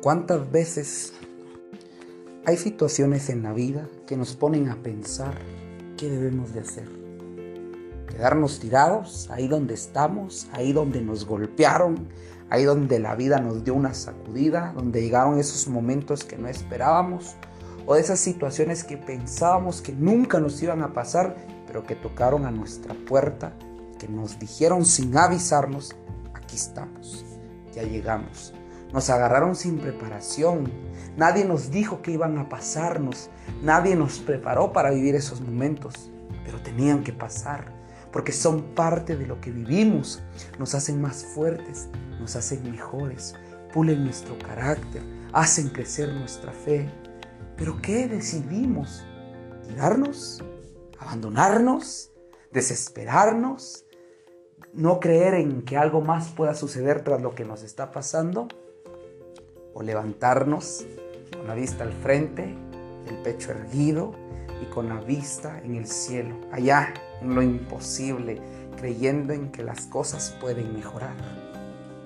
¿Cuántas veces hay situaciones en la vida que nos ponen a pensar qué debemos de hacer? Quedarnos tirados ahí donde estamos, ahí donde nos golpearon, ahí donde la vida nos dio una sacudida, donde llegaron esos momentos que no esperábamos, o esas situaciones que pensábamos que nunca nos iban a pasar, pero que tocaron a nuestra puerta, que nos dijeron sin avisarnos, aquí estamos, ya llegamos. Nos agarraron sin preparación. Nadie nos dijo que iban a pasarnos. Nadie nos preparó para vivir esos momentos. Pero tenían que pasar. Porque son parte de lo que vivimos. Nos hacen más fuertes. Nos hacen mejores. Pulen nuestro carácter. Hacen crecer nuestra fe. Pero ¿qué decidimos? ¿Tirarnos? ¿Abandonarnos? ¿Desesperarnos? ¿No creer en que algo más pueda suceder tras lo que nos está pasando? O levantarnos con la vista al frente, el pecho erguido y con la vista en el cielo, allá en lo imposible, creyendo en que las cosas pueden mejorar.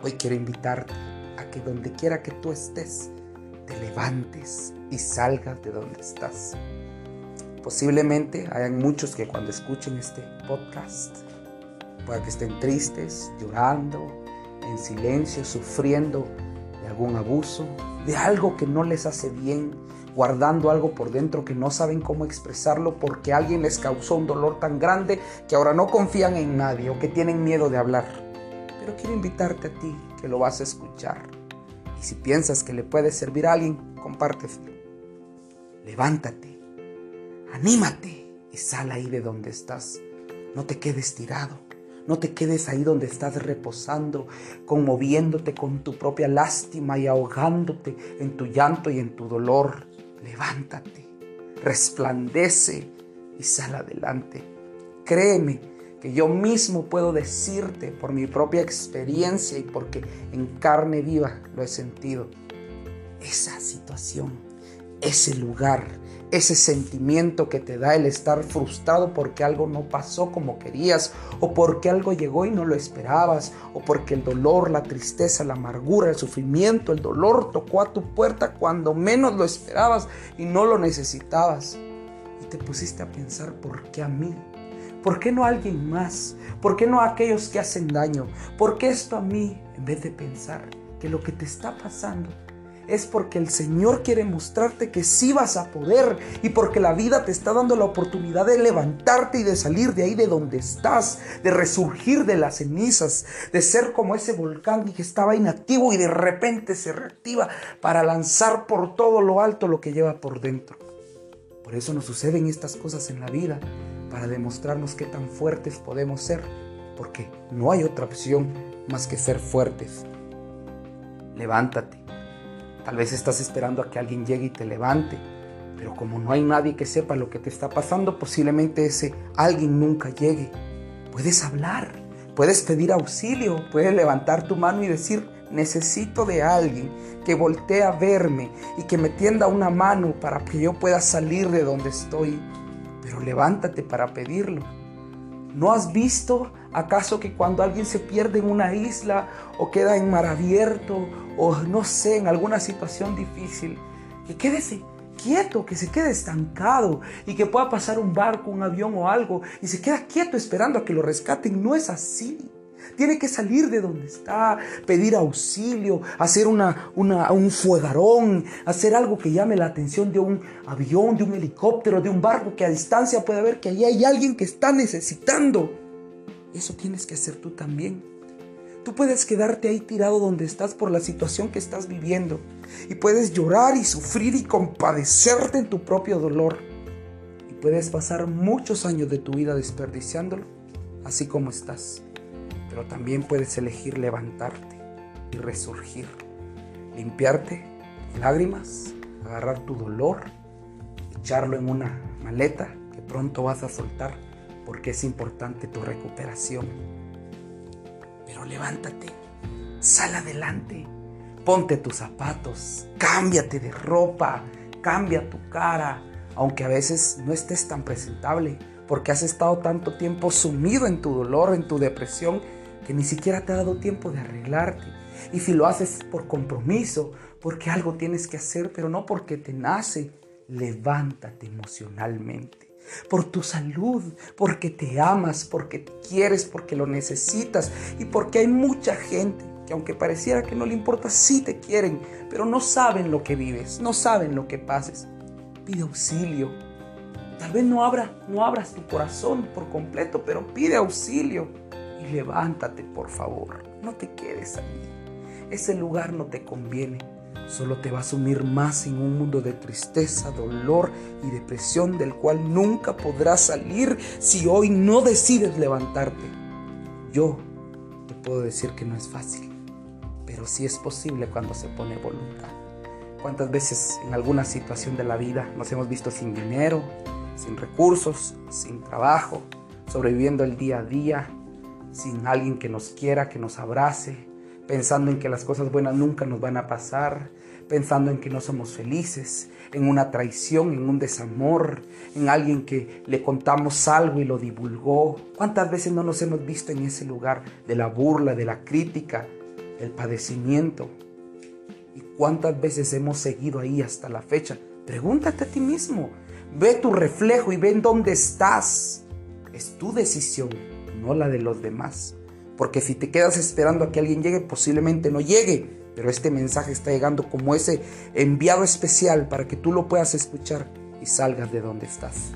Hoy quiero invitarte a que donde quiera que tú estés, te levantes y salgas de donde estás. Posiblemente hayan muchos que cuando escuchen este podcast, pueda que estén tristes, llorando, en silencio, sufriendo de algún abuso, de algo que no les hace bien, guardando algo por dentro que no saben cómo expresarlo porque alguien les causó un dolor tan grande que ahora no confían en nadie o que tienen miedo de hablar. Pero quiero invitarte a ti que lo vas a escuchar. Y si piensas que le puede servir a alguien, compártelo. Levántate, anímate y sal ahí de donde estás. No te quedes tirado. No te quedes ahí donde estás reposando, conmoviéndote con tu propia lástima y ahogándote en tu llanto y en tu dolor. Levántate, resplandece y sal adelante. Créeme que yo mismo puedo decirte por mi propia experiencia y porque en carne viva lo he sentido. Esa situación, ese lugar, ese sentimiento que te da el estar frustrado porque algo no pasó como querías, o porque algo llegó y no lo esperabas, o porque el dolor, la tristeza, la amargura, el sufrimiento, el dolor tocó a tu puerta cuando menos lo esperabas y no lo necesitabas. Y te pusiste a pensar, ¿por qué a mí? ¿Por qué no a alguien más? ¿Por qué no a aquellos que hacen daño? ¿Por qué esto a mí? En vez de pensar que lo que te está pasando es porque el Señor quiere mostrarte que sí vas a poder y porque la vida te está dando la oportunidad de levantarte y de salir de ahí de donde estás, de resurgir de las cenizas, de ser como ese volcán que estaba inactivo y de repente se reactiva para lanzar por todo lo alto lo que lleva por dentro. Por eso nos suceden estas cosas en la vida, para demostrarnos qué tan fuertes podemos ser, porque no hay otra opción más que ser fuertes. Levántate Tal vez estás esperando a que alguien llegue y te levante, pero como no hay nadie que sepa lo que te está pasando, posiblemente ese alguien nunca llegue. Puedes hablar, puedes pedir auxilio, puedes levantar tu mano y decir, necesito de alguien que voltee a verme y que me tienda una mano para que yo pueda salir de donde estoy. Pero levántate para pedirlo. ¿No has visto acaso que cuando alguien se pierde en una isla o queda en mar abierto o no sé, en alguna situación difícil, que quédese quieto, que se quede estancado y que pueda pasar un barco, un avión o algo y se queda quieto esperando a que lo rescaten? No es así. Tiene que salir de donde está, pedir auxilio, hacer una, un fuegarón, hacer algo que llame la atención de un avión, de un helicóptero, de un barco que a distancia puede ver que allí hay alguien que está necesitando. Eso tienes que hacer tú también. Tú puedes quedarte ahí tirado donde estás por la situación que estás viviendo y puedes llorar y sufrir y compadecerte en tu propio dolor. Y puedes pasar muchos años de tu vida desperdiciándolo, así como estás pero también puedes elegir levantarte y resurgir, limpiarte lágrimas, agarrar tu dolor, echarlo en una maleta que pronto vas a soltar porque es importante tu recuperación. Pero levántate, sal adelante, ponte tus zapatos, cámbiate de ropa, cambia tu cara, aunque a veces no estés tan presentable porque has estado tanto tiempo sumido en tu dolor, en tu depresión que ni siquiera te ha dado tiempo de arreglarte. Y si lo haces por compromiso, porque algo tienes que hacer, pero no porque te nace, levántate emocionalmente. Por tu salud, porque te amas, porque quieres, porque lo necesitas y porque hay mucha gente que aunque pareciera que no le importa, sí te quieren, pero no saben lo que vives, no saben lo que pases. Pide auxilio. Tal vez no, abra, no abras tu corazón por completo, pero pide auxilio y levántate, por favor. No te quedes ahí. Ese lugar no te conviene. Solo te va a sumir más en un mundo de tristeza, dolor y depresión del cual nunca podrás salir si hoy no decides levantarte. Yo te puedo decir que no es fácil pero sí es posible cuando se pone voluntad. ¿Cuántas veces en alguna situación de la vida nos hemos visto sin dinero, sin recursos, sin trabajo, sobreviviendo el día a día, sin alguien que nos quiera, que nos abrace, pensando en que las cosas buenas nunca nos van a pasar, pensando en que no somos felices, en una traición, en un desamor, en alguien que le contamos algo y lo divulgó. ¿Cuántas veces no nos hemos visto en ese lugar de la burla, de la crítica, el padecimiento. ¿Y cuántas veces hemos seguido ahí hasta la fecha? Pregúntate a ti mismo. Ve tu reflejo y ve en dónde estás. Es tu decisión, no la de los demás. Porque si te quedas esperando a que alguien llegue, posiblemente no llegue. Pero este mensaje está llegando como ese enviado especial para que tú lo puedas escuchar y salgas de donde estás.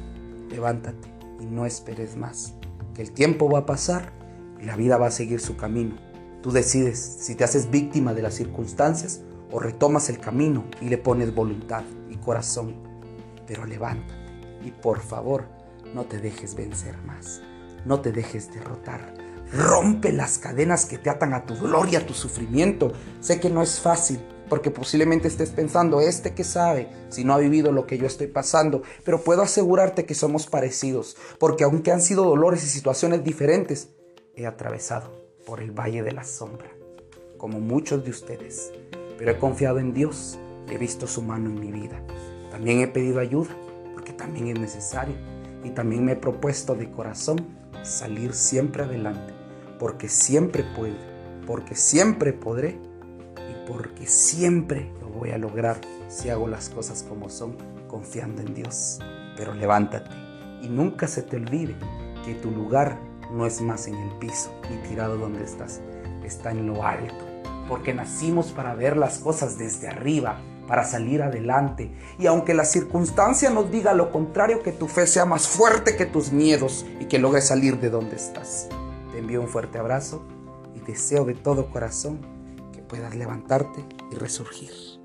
Levántate y no esperes más. Que el tiempo va a pasar y la vida va a seguir su camino. Tú decides si te haces víctima de las circunstancias o retomas el camino y le pones voluntad y corazón. Pero levántate y por favor no te dejes vencer más. No te dejes derrotar. Rompe las cadenas que te atan a tu dolor y a tu sufrimiento. Sé que no es fácil, porque posiblemente estés pensando, este que sabe, si no ha vivido lo que yo estoy pasando, pero puedo asegurarte que somos parecidos, porque aunque han sido dolores y situaciones diferentes, he atravesado por el valle de la sombra, como muchos de ustedes, pero he confiado en Dios he visto su mano en mi vida. También he pedido ayuda, porque también es necesario, y también me he propuesto de corazón salir siempre adelante, porque siempre puedo, porque siempre podré y porque siempre lo voy a lograr si hago las cosas como son, confiando en Dios. Pero levántate y nunca se te olvide que tu lugar no es más en el piso ni tirado donde estás, está en lo alto. Porque nacimos para ver las cosas desde arriba, para salir adelante. Y aunque la circunstancia nos diga lo contrario, que tu fe sea más fuerte que tus miedos y que logres salir de donde estás. Te envío un fuerte abrazo y deseo de todo corazón que puedas levantarte y resurgir.